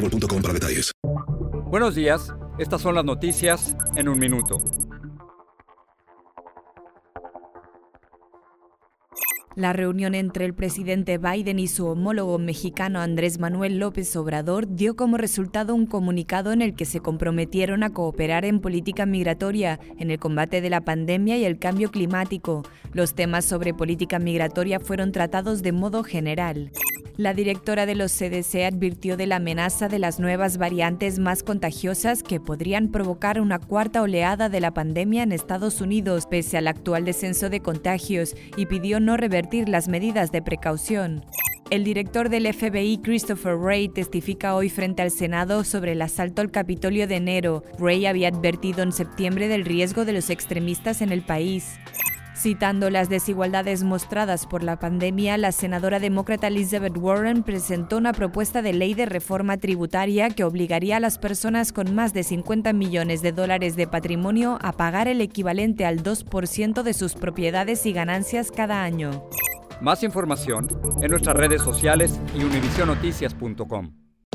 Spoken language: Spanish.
boostmobile.com para detalles. Buenos días, estas son las noticias en un minuto. La reunión entre el presidente Biden y su homólogo mexicano Andrés Manuel López Obrador dio como resultado un comunicado en el que se comprometieron a cooperar en política migratoria, en el combate de la pandemia y el cambio climático. Los temas sobre política migratoria fueron tratados de modo general. La directora de los CDC advirtió de la amenaza de las nuevas variantes más contagiosas que podrían provocar una cuarta oleada de la pandemia en Estados Unidos pese al actual descenso de contagios y pidió no revertir las medidas de precaución. El director del FBI, Christopher Wray, testifica hoy frente al Senado sobre el asalto al Capitolio de enero. Wray había advertido en septiembre del riesgo de los extremistas en el país. Citando las desigualdades mostradas por la pandemia, la senadora demócrata Elizabeth Warren presentó una propuesta de ley de reforma tributaria que obligaría a las personas con más de 50 millones de dólares de patrimonio a pagar el equivalente al 2% de sus propiedades y ganancias cada año. Más información en nuestras redes sociales y univisionoticias.com.